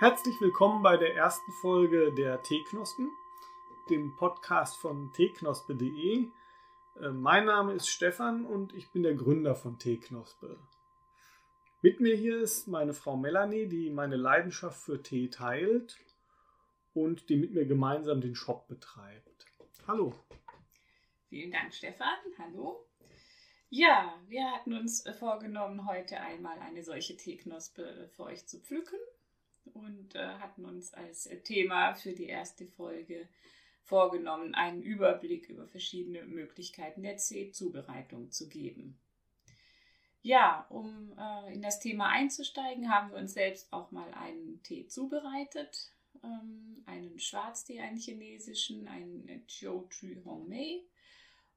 Herzlich willkommen bei der ersten Folge der Teeknospen, dem Podcast von teeknospe.de. Äh, mein Name ist Stefan und ich bin der Gründer von Teeknospe. Mit mir hier ist meine Frau Melanie, die meine Leidenschaft für Tee teilt und die mit mir gemeinsam den Shop betreibt. Hallo. Vielen Dank, Stefan. Hallo. Ja, wir hatten uns vorgenommen, heute einmal eine solche Teeknospe für euch zu pflücken und äh, hatten uns als Thema für die erste Folge vorgenommen, einen Überblick über verschiedene Möglichkeiten der Teezubereitung zu geben. Ja, um äh, in das Thema einzusteigen, haben wir uns selbst auch mal einen Tee zubereitet. Ähm, einen Schwarztee, einen chinesischen, einen Chiu Chu Hong Mei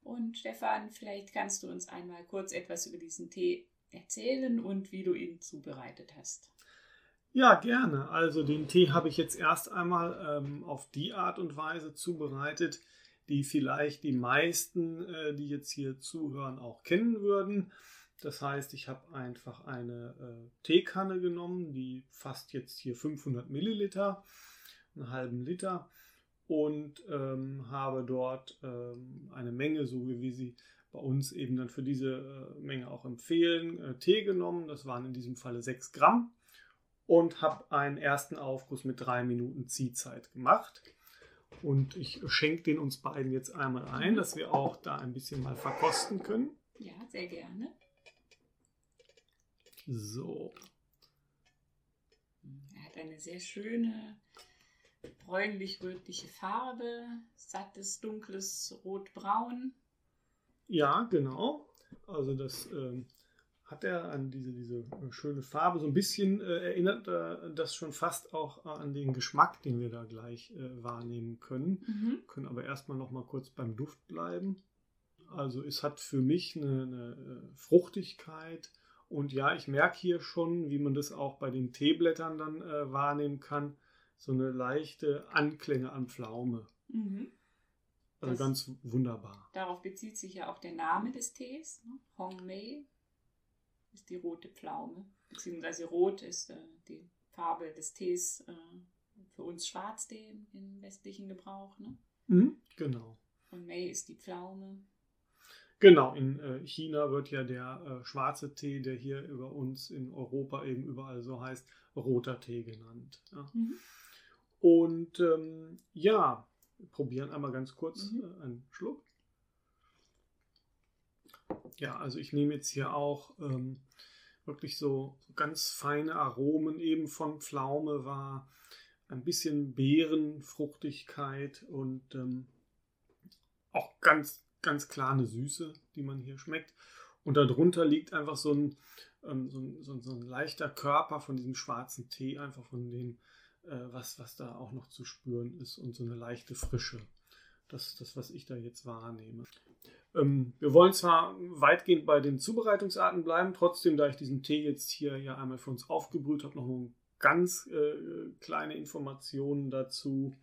und Stefan, vielleicht kannst du uns einmal kurz etwas über diesen Tee erzählen und wie du ihn zubereitet hast. Ja, gerne. Also den Tee habe ich jetzt erst einmal ähm, auf die Art und Weise zubereitet, die vielleicht die meisten, äh, die jetzt hier zuhören, auch kennen würden. Das heißt, ich habe einfach eine äh, Teekanne genommen, die fasst jetzt hier 500 Milliliter, einen halben Liter und ähm, habe dort ähm, eine Menge, so wie wir sie bei uns eben dann für diese äh, Menge auch empfehlen, äh, Tee genommen. Das waren in diesem Falle 6 Gramm und habe einen ersten Aufguss mit drei Minuten Ziehzeit gemacht. Und ich schenke den uns beiden jetzt einmal ein, dass wir auch da ein bisschen mal verkosten können. Ja, sehr gerne. So. Er hat eine sehr schöne bräunlich-rötliche Farbe, sattes, dunkles Rot-Braun. Ja, genau. Also das ähm, hat er an diese, diese schöne Farbe. So ein bisschen äh, erinnert äh, das schon fast auch an den Geschmack, den wir da gleich äh, wahrnehmen können. Mhm. Können aber erstmal noch mal kurz beim Duft bleiben. Also es hat für mich eine, eine äh, Fruchtigkeit. Und ja, ich merke hier schon, wie man das auch bei den Teeblättern dann äh, wahrnehmen kann, so eine leichte Anklänge an Pflaume. Mhm. Also das, ganz wunderbar. Darauf bezieht sich ja auch der Name des Tees. Ne? Hong Mei ist die rote Pflaume. Beziehungsweise rot ist äh, die Farbe des Tees äh, für uns Schwarztee im westlichen Gebrauch. Ne? Mhm, genau. Und Mei ist die Pflaume. Genau, in äh, China wird ja der äh, schwarze Tee, der hier über uns in Europa eben überall so heißt, roter Tee genannt. Ja. Mhm. Und ähm, ja, probieren einmal ganz kurz mhm. äh, einen Schluck. Ja, also ich nehme jetzt hier auch ähm, wirklich so, ganz feine Aromen eben von Pflaume war, ein bisschen Beerenfruchtigkeit und ähm, auch ganz, ganz klar eine Süße, die man hier schmeckt. Und darunter liegt einfach so ein, ähm, so, ein, so, ein, so ein leichter Körper von diesem schwarzen Tee, einfach von dem äh, was, was da auch noch zu spüren ist und so eine leichte Frische. Das ist das, was ich da jetzt wahrnehme. Ähm, wir wollen zwar weitgehend bei den Zubereitungsarten bleiben, trotzdem, da ich diesen Tee jetzt hier ja einmal für uns aufgebrüht habe, noch eine ganz äh, kleine Informationen dazu.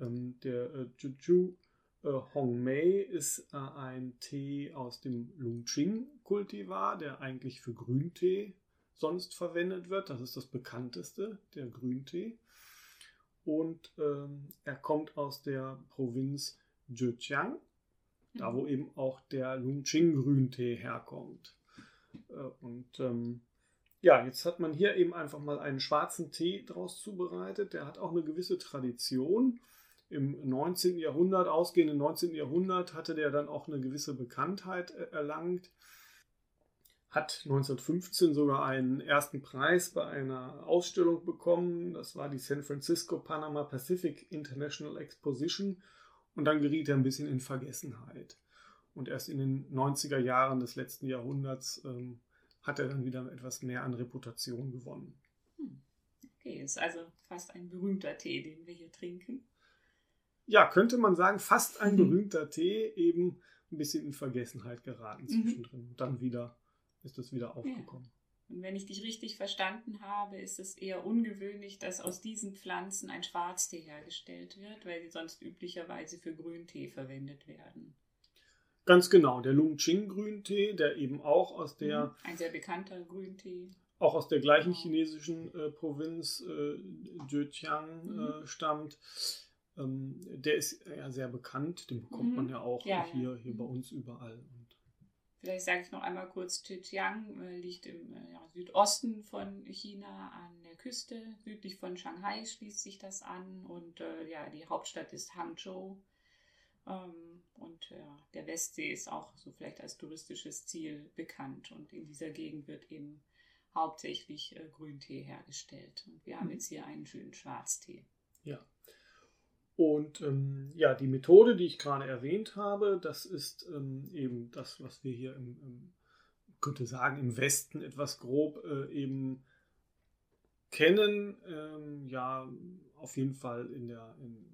Ähm, der äh, Juju äh, Hong Mei ist äh, ein Tee aus dem Lungching-Kultivar, der eigentlich für Grüntee sonst verwendet wird. Das ist das bekannteste, der Grüntee und ähm, er kommt aus der Provinz Zhejiang. Da wo mhm. eben auch der Lungching Grüntee herkommt. Äh, und ähm, ja, jetzt hat man hier eben einfach mal einen schwarzen Tee draus zubereitet. Der hat auch eine gewisse Tradition. Im 19. Jahrhundert, ausgehend im 19. Jahrhundert, hatte der dann auch eine gewisse Bekanntheit erlangt hat 1915 sogar einen ersten Preis bei einer Ausstellung bekommen. Das war die San Francisco Panama Pacific International Exposition. Und dann geriet er ein bisschen in Vergessenheit. Und erst in den 90er Jahren des letzten Jahrhunderts ähm, hat er dann wieder etwas mehr an Reputation gewonnen. Hm. Okay, ist also fast ein berühmter Tee, den wir hier trinken. Ja, könnte man sagen, fast ein berühmter Tee, eben ein bisschen in Vergessenheit geraten mhm. zwischendrin. Mhm. Dann wieder ist das wieder aufgekommen. Ja. Und wenn ich dich richtig verstanden habe, ist es eher ungewöhnlich, dass aus diesen Pflanzen ein Schwarztee hergestellt wird, weil sie sonst üblicherweise für Grüntee verwendet werden. Ganz genau, der Lungching Grüntee, der eben auch aus der. Mhm. Ein sehr bekannter Grüntee. auch aus der gleichen chinesischen äh, Provinz äh, Zhejiang Mhm. äh, stammt. Ähm, der ist ja sehr bekannt, den bekommt Mhm. man ja auch Ja, hier, ja. hier Mhm. bei uns überall. Vielleicht sage ich noch einmal kurz, Zhejiang äh, liegt im äh, ja, Südosten von China an der Küste. Südlich von Shanghai schließt sich das an und äh, ja, die Hauptstadt ist Hangzhou. Ähm, und ja, der Westsee ist auch so vielleicht als touristisches Ziel bekannt und in dieser Gegend wird eben hauptsächlich äh, Grüntee hergestellt. Und wir haben Mhm. jetzt hier einen schönen Schwarztee. Ja. Und ähm, ja, die Methode, die ich gerade erwähnt habe, das ist ähm, eben das, was wir hier im, im könnte sagen, im Westen etwas grob äh, eben kennen. Ähm, ja, auf jeden Fall in der, in,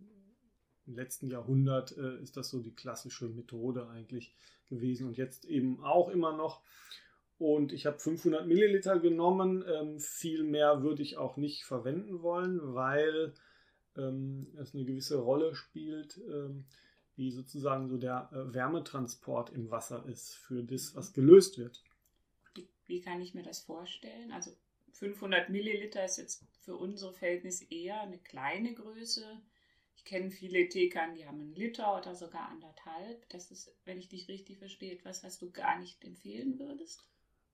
im letzten Jahrhundert äh, ist das so die klassische Methode eigentlich gewesen und jetzt eben auch immer noch. Und ich habe 500 Milliliter genommen. Ähm, viel mehr würde ich auch nicht verwenden wollen, weil ähm, es eine gewisse Rolle spielt, ähm, wie sozusagen so der äh, Wärmetransport im Wasser ist für das, was gelöst wird. Wie, kann ich mir das vorstellen? Also 500 Milliliter ist jetzt für unsere Verhältnisse eher eine kleine Größe. Ich kenne viele Teekannen, die haben einen Liter oder sogar anderthalb. Das ist, wenn ich dich richtig verstehe, etwas, was du gar nicht empfehlen würdest.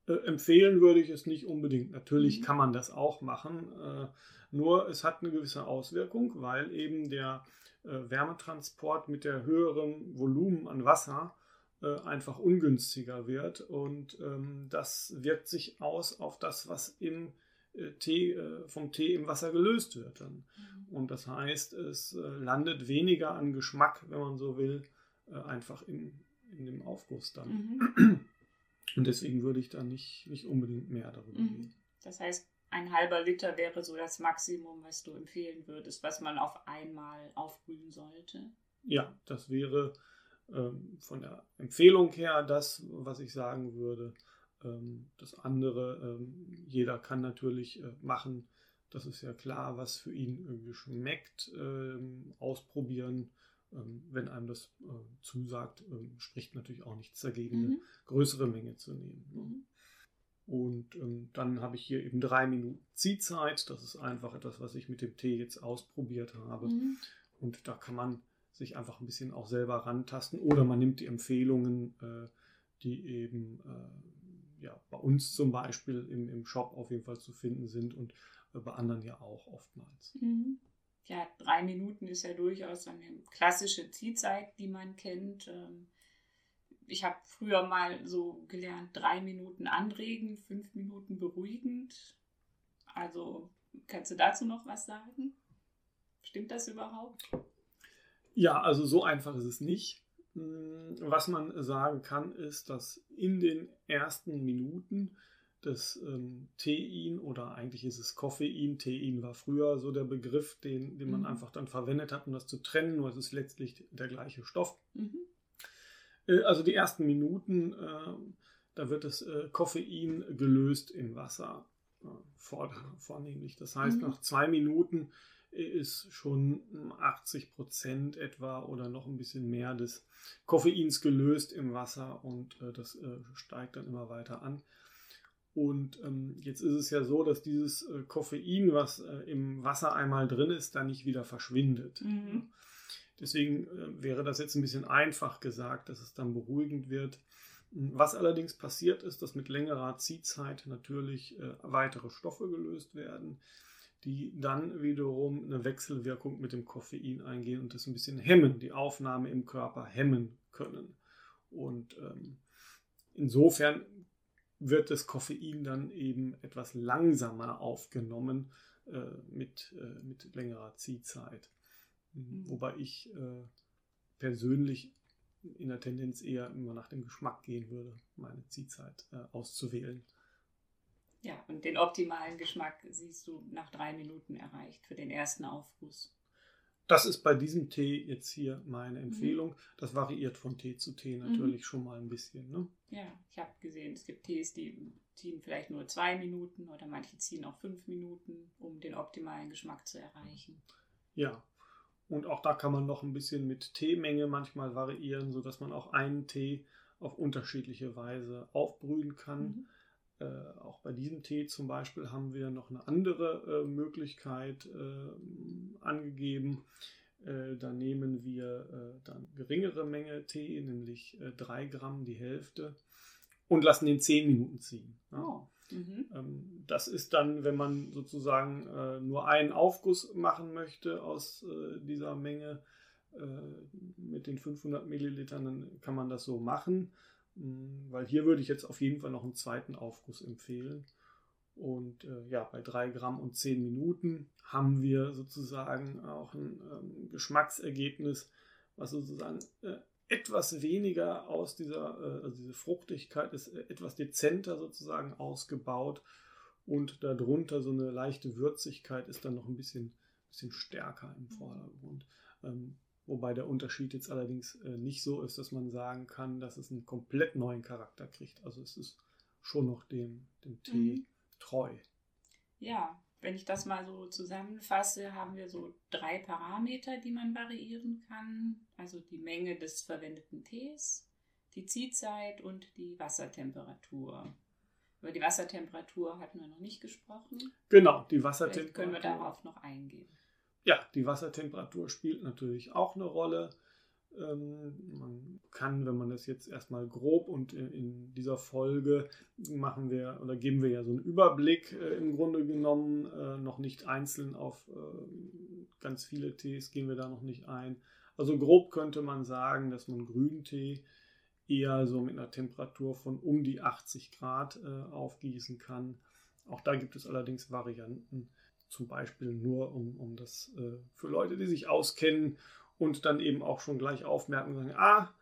Äh, empfehlen würde ich es nicht unbedingt. Natürlich Mhm. kann man das auch machen, äh, nur es hat eine gewisse Auswirkung, weil eben der äh, Wärmetransport mit der höheren Volumen an Wasser äh, einfach ungünstiger wird und ähm, das wirkt sich aus auf das, was im äh, Tee, vom Tee im Wasser gelöst wird. Dann. Und das heißt, es landet weniger an Geschmack, wenn man so will, einfach in, in dem Aufguss dann. Mhm. Und deswegen würde ich da nicht, nicht unbedingt mehr darüber Mhm. gehen. Das heißt, ein halber Liter wäre so das Maximum, was du empfehlen würdest, was man auf einmal aufbrühen sollte. Ja, das wäre ähm, von der Empfehlung her das, was ich sagen würde. Ähm, das andere, ähm, jeder kann natürlich äh, machen, das ist ja klar, was für ihn irgendwie schmeckt, ähm, ausprobieren. Ähm, wenn einem das äh, zusagt, ähm, spricht natürlich auch nichts dagegen, eine Mhm. größere Menge zu nehmen. ne? Mhm. Und ähm, dann habe ich hier eben drei Minuten Ziehzeit. Das ist einfach etwas, was ich mit dem Tee jetzt ausprobiert habe. Mhm. Und da kann man sich einfach ein bisschen auch selber rantasten. Oder man nimmt die Empfehlungen, äh, die eben äh, ja, bei uns zum Beispiel im, im Shop auf jeden Fall zu finden sind und bei anderen ja auch oftmals. Mhm. Ja, drei Minuten ist ja durchaus eine klassische Ziehzeit, die man kennt. Ähm, Ich habe früher mal so gelernt, drei Minuten anregen, fünf Minuten beruhigend. Also kannst du dazu noch was sagen? Stimmt das überhaupt? Ja, also so einfach ist es nicht. Mm, Was man sagen kann, ist, dass in den ersten Minuten das ähm, Tein oder eigentlich ist es Koffein, Tein war früher so der Begriff, den, den man Mhm. einfach dann verwendet hat, um das zu trennen, nur es ist letztlich der gleiche Stoff. Mhm. Äh, Also die ersten Minuten, äh, da wird das äh, Koffein gelöst im Wasser äh, vor, vornehmlich. Das heißt, Mhm. nach zwei Minuten ist schon 80 Prozent etwa oder noch ein bisschen mehr des Koffeins gelöst im Wasser und äh, das äh, steigt dann immer weiter an. Und ähm, jetzt ist es ja so, dass dieses äh, Koffein, was äh, im Wasser einmal drin ist, dann nicht wieder verschwindet. Mhm. Deswegen äh, wäre das jetzt ein bisschen einfach gesagt, dass es dann beruhigend wird. Was allerdings passiert ist, dass mit längerer Ziehzeit natürlich äh, weitere Stoffe gelöst werden, die dann wiederum eine Wechselwirkung mit dem Koffein eingehen und das ein bisschen hemmen, die Aufnahme im Körper hemmen können. Und ähm, insofern wird das Koffein dann eben etwas langsamer aufgenommen äh, mit, äh, mit längerer Ziehzeit. Mhm. Wobei ich äh, persönlich in der Tendenz eher immer nach dem Geschmack gehen würde, meine Ziehzeit äh, auszuwählen. Ja, und den optimalen Geschmack siehst du nach drei Minuten erreicht für den ersten Aufguss. Das ist bei diesem Tee jetzt hier meine Empfehlung. Das variiert von Tee zu Tee natürlich schon mal ein bisschen. Ne? Ja, ich habe gesehen, es gibt Tees, die ziehen vielleicht nur zwei Minuten oder manche ziehen auch fünf Minuten, um den optimalen Geschmack zu erreichen. Ja. Und auch da kann man noch ein bisschen mit Teemenge manchmal variieren, sodass man auch einen Tee auf unterschiedliche Weise aufbrühen kann. Mhm. Äh, auch bei diesem Tee zum Beispiel haben wir noch eine andere äh, Möglichkeit äh, angegeben. Äh, da nehmen wir äh, dann geringere Menge Tee, nämlich 3 äh, Gramm, die Hälfte, und lassen den 10 Minuten ziehen. Ja. Oh. Mhm. Ähm, das ist dann, wenn man sozusagen äh, nur einen Aufguss machen möchte aus dieser Menge mit den 500 Millilitern, dann kann man das so machen. Mm, weil hier würde ich jetzt auf jeden Fall noch einen zweiten Aufguss empfehlen. Und äh, ja, bei 3 Gramm und 10 Minuten haben wir sozusagen auch ein ähm, Geschmacksergebnis, was sozusagen äh, etwas weniger aus dieser, äh, also diese Fruchtigkeit ist äh, etwas dezenter sozusagen ausgebaut und darunter so eine leichte Würzigkeit ist dann noch ein bisschen, bisschen stärker im Vordergrund. Ähm, Wobei der Unterschied jetzt allerdings äh, nicht so ist, dass man sagen kann, dass es einen komplett neuen Charakter kriegt. Also es ist schon noch dem, dem Tee mhm. treu. Ja, wenn ich das mal so zusammenfasse, haben wir so drei Parameter, die man variieren kann. Also die Menge des verwendeten Tees, die Ziehzeit und die Wassertemperatur. Über die Wassertemperatur hatten wir noch nicht gesprochen. Genau, die Wassertemperatur. Vielleicht können wir darauf noch eingehen. Ja, die Wassertemperatur spielt natürlich auch eine Rolle. Ähm, man kann, wenn man das jetzt erstmal grob und in, dieser Folge machen wir oder geben wir ja so einen Überblick äh, im Grunde genommen, äh, noch nicht einzeln auf äh, ganz viele Tees gehen wir da noch nicht ein. Also grob könnte man sagen, dass man Grüntee eher so mit einer Temperatur von um die 80 Grad aufgießen kann. Auch da gibt es allerdings Varianten zum Beispiel nur, um, um das äh, für Leute, die sich auskennen und dann eben auch schon gleich aufmerken und sagen, ah,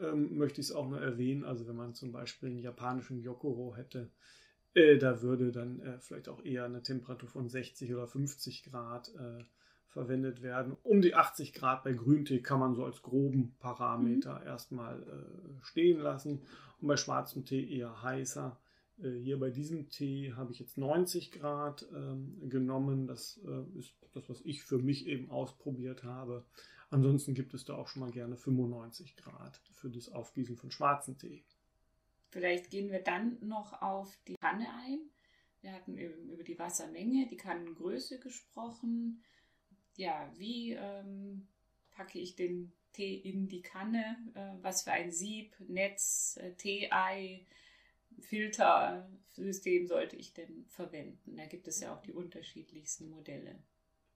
ähm, möchte ich es auch nur erwähnen. Also wenn man zum Beispiel einen japanischen Yokoro hätte, äh, da würde dann äh, vielleicht auch eher eine Temperatur von 60 oder 50 Grad äh, verwendet werden. Um die 80 Grad bei Grüntee kann man so als groben Parameter mhm. erstmal äh, stehen lassen und bei schwarzem Tee eher heißer. Äh, hier bei diesem Tee habe ich jetzt 90 Grad ähm, genommen. Das äh, ist das, was ich für mich eben ausprobiert habe. Ansonsten gibt es da auch schon mal gerne 95 Grad für das Aufgießen von schwarzen Tee. Vielleicht gehen wir dann noch auf die Kanne ein. Wir hatten über die Wassermenge, die Kannengröße gesprochen. Ja, wie ähm, packe ich den Tee in die Kanne? Äh, was für ein Sieb, Netz, äh, Tee-Ei? Filtersystem sollte ich denn verwenden? Da gibt es ja auch die unterschiedlichsten Modelle.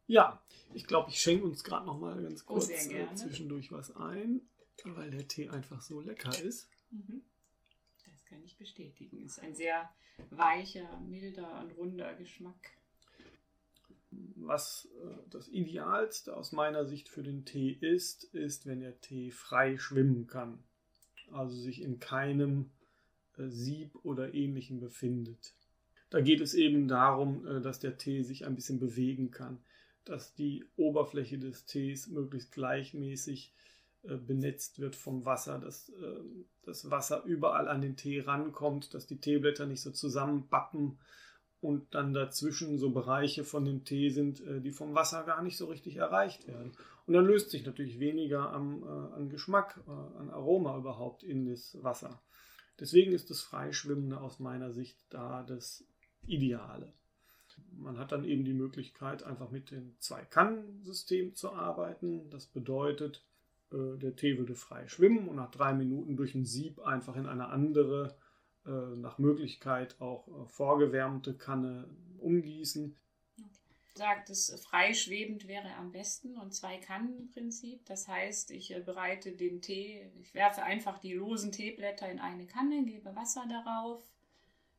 Ja, ich glaube, ich schenke uns gerade noch mal ganz oh, kurz oh, zwischendurch was ein, weil der Tee einfach so lecker ist. Mhm. Das kann ich bestätigen. Ist ein sehr weicher, milder und runder Geschmack. Was äh, das Idealste aus meiner Sicht für den Tee ist, ist, wenn der Tee frei schwimmen kann. Also sich in keinem äh, Sieb oder ähnlichem befindet. Da geht es eben darum, äh, dass der Tee sich ein bisschen bewegen kann, dass die Oberfläche des Tees möglichst gleichmäßig äh, benetzt wird vom Wasser, dass das Wasser überall an den Tee rankommt, dass die Teeblätter nicht so zusammenbappen und dann dazwischen so Bereiche von dem Tee sind, die vom Wasser gar nicht so richtig erreicht werden. Und dann löst sich natürlich weniger am, an Geschmack, an Aroma überhaupt in das Wasser. Deswegen ist das Freischwimmende aus meiner Sicht da das Ideale. Man hat dann eben die Möglichkeit, einfach mit dem Zwei-Kannen-System zu arbeiten. Das bedeutet, äh, der Tee würde frei schwimmen und nach drei Minuten durch ein Sieb einfach in eine andere, äh, nach Möglichkeit auch äh, vorgewärmte Kanne umgießen sagt, es freischwebend wäre am besten und zwei Kannenprinzip. Das heißt, ich äh, bereite den Tee, ich werfe einfach die losen Teeblätter in eine Kanne, gebe Wasser darauf,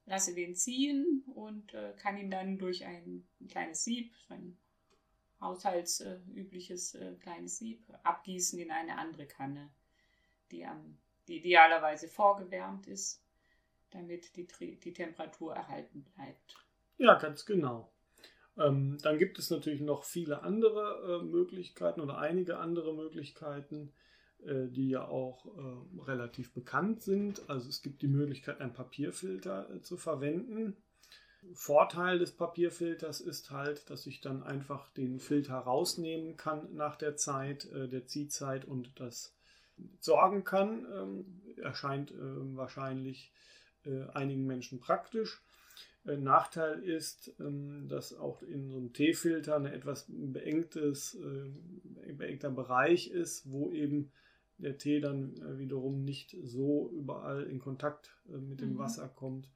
lasse den ziehen und äh, kann ihn dann durch ein kleines Sieb, ein haushaltsübliches äh, kleines Sieb, abgießen in eine andere Kanne, die, am, die idealerweise vorgewärmt ist, damit die, die Temperatur erhalten bleibt. Ja, ganz genau. Ähm, dann gibt es natürlich noch viele andere äh, Möglichkeiten oder einige andere Möglichkeiten, äh, die ja auch äh, relativ bekannt sind. Also es gibt die Möglichkeit, einen Papierfilter äh, zu verwenden. Vorteil des Papierfilters ist halt, dass ich dann einfach den Filter rausnehmen kann nach der Zeit, äh, der Ziehzeit und das sorgen kann. Ähm, erscheint ähm, wahrscheinlich äh, einigen Menschen praktisch. Äh, Nachteil ist, ähm, dass auch in so einem Teefilter ein etwas beengtes, äh, beengter Bereich ist, wo eben der Tee dann äh, wiederum nicht so überall in Kontakt mit dem mhm. Wasser kommt.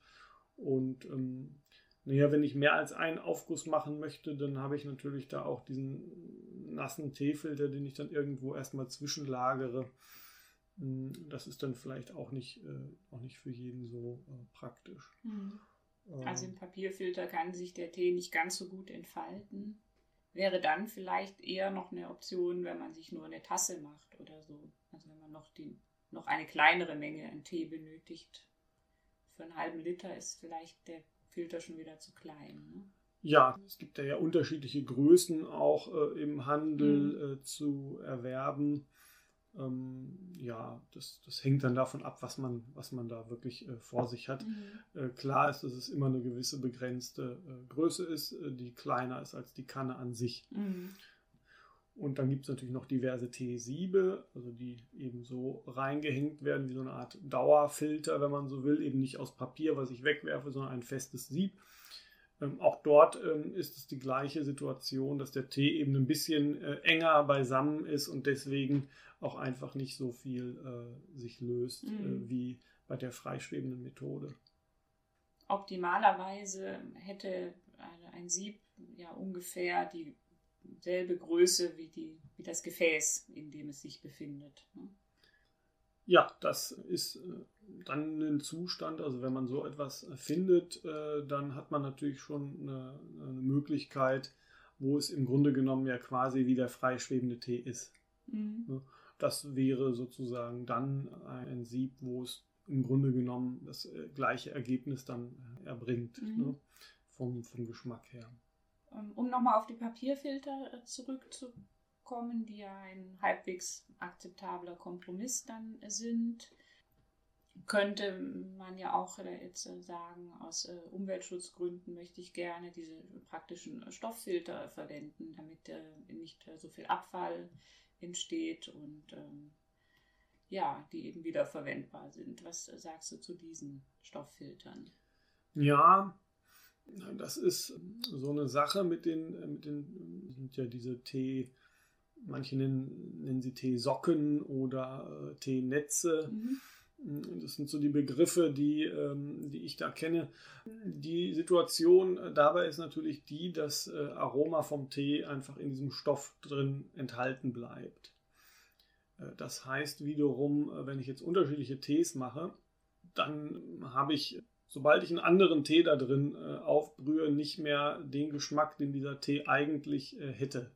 Und ähm, naja, wenn ich mehr als einen Aufguss machen möchte, dann habe ich natürlich da auch diesen nassen Teefilter, den ich dann irgendwo erstmal zwischenlagere. Hm, das ist dann vielleicht auch nicht, äh, auch nicht für jeden so äh, praktisch. Mhm. Also im Papierfilter kann sich der Tee nicht ganz so gut entfalten. Wäre dann vielleicht eher noch eine Option, wenn man sich nur eine Tasse macht oder so. Also wenn man noch, die, noch eine kleinere Menge an Tee benötigt. Für einen halben Liter ist vielleicht der Filter schon wieder zu klein. Ne? Ja, es gibt ja, unterschiedliche Größen auch äh, im Handel mhm. äh, zu erwerben. Ähm, ja, das, das hängt dann davon ab, was man, was man da wirklich äh, vor sich hat. Mhm. Äh, klar ist, dass es immer eine gewisse begrenzte äh, Größe ist, äh, die kleiner ist als die Kanne an sich. Mhm. Und dann gibt es natürlich noch diverse T-Siebe, also die eben so reingehängt werden, wie so eine Art Dauerfilter, wenn man so will, eben nicht aus Papier, was ich wegwerfe, sondern ein festes Sieb. Ähm, auch dort ähm, ist es die gleiche Situation, dass der Tee eben ein bisschen äh, enger beisammen ist und deswegen auch einfach nicht so viel äh, sich löst äh, mhm. äh, wie bei der freischwebenden Methode. Optimalerweise hätte ein Sieb ja ungefähr dieselbe Größe wie, die, wie das Gefäß, in dem es sich befindet. Ne? Ja, das ist äh, dann ein Zustand, also wenn man so etwas findet, äh, dann hat man natürlich schon eine, eine, Möglichkeit, wo es im Grunde genommen ja quasi wie der freischwebende Tee ist. Mhm. Das wäre sozusagen dann ein Sieb, wo es im Grunde genommen das äh, gleiche Ergebnis dann erbringt, mhm. ne? vom, vom Geschmack her. Ähm, um nochmal auf die Papierfilter äh, zurückzukommen, die ja ein halbwegs akzeptabler Kompromiss dann sind, könnte man ja auch jetzt äh, sagen, aus äh, Umweltschutzgründen möchte ich gerne diese praktischen Stofffilter verwenden, damit äh, nicht so viel Abfall entsteht und ähm, ja, die eben wieder verwendbar sind. Was sagst du zu diesen Stofffiltern? Ja, das ist so eine Sache mit den, mit den sind ja diese Tee, manche nennen, nennen sie Teesocken oder äh, Teenetze. Mhm das sind so die Begriffe, die, ähm, die ich da kenne. Die Situation dabei ist natürlich die, dass äh, Aroma vom Tee einfach in diesem Stoff drin enthalten bleibt. Äh, das heißt wiederum, äh, wenn ich jetzt unterschiedliche Tees mache, dann habe ich, sobald ich einen anderen Tee da drin aufbrühe, nicht mehr den Geschmack, den dieser Tee eigentlich hätte.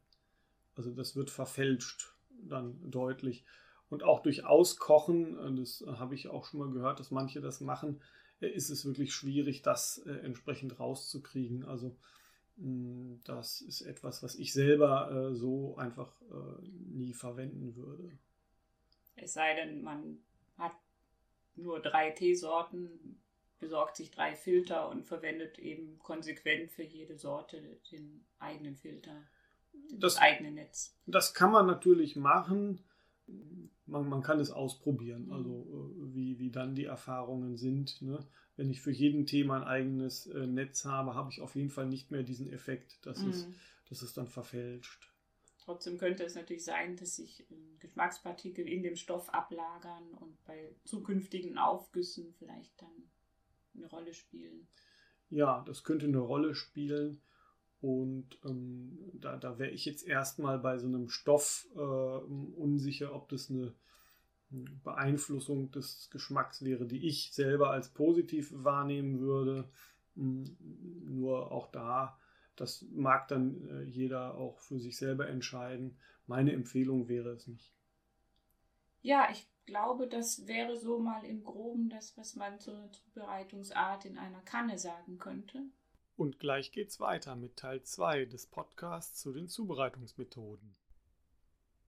Also das wird verfälscht dann deutlich. Und auch durch Auskochen, äh, das habe ich auch schon mal gehört, dass manche das machen, äh, ist es wirklich schwierig, das äh, entsprechend rauszukriegen. Also das ist etwas, was ich selber so einfach nie verwenden würde. Es sei denn, man hat nur drei Teesorten, besorgt sich drei Filter und verwendet eben konsequent für jede Sorte den eigenen Filter, das, das eigene Netz. Das kann man natürlich machen man, man kann es ausprobieren, mhm. also äh, wie, wie dann die Erfahrungen sind. Ne? Wenn ich für jeden Thema ein eigenes äh, Netz habe, habe ich auf jeden Fall nicht mehr diesen Effekt, dass, mhm. es, dass es dann verfälscht. Trotzdem könnte es natürlich sein, dass sich äh, Geschmackspartikel in dem Stoff ablagern und bei zukünftigen Aufgüssen vielleicht dann eine Rolle spielen. Ja, das könnte eine Rolle spielen. Und ähm, da, da wäre ich jetzt erstmal bei so einem Stoff äh, unsicher, ob das eine Beeinflussung des Geschmacks wäre, die ich selber als positiv wahrnehmen würde. Hm, nur auch da, das mag dann äh, jeder auch für sich selber entscheiden. Meine Empfehlung wäre es nicht. Ja, ich glaube, das wäre so mal im Groben das, was man zur Zubereitungsart in einer Kanne sagen könnte. Und gleich geht's weiter mit Teil 2 des Podcasts zu den Zubereitungsmethoden.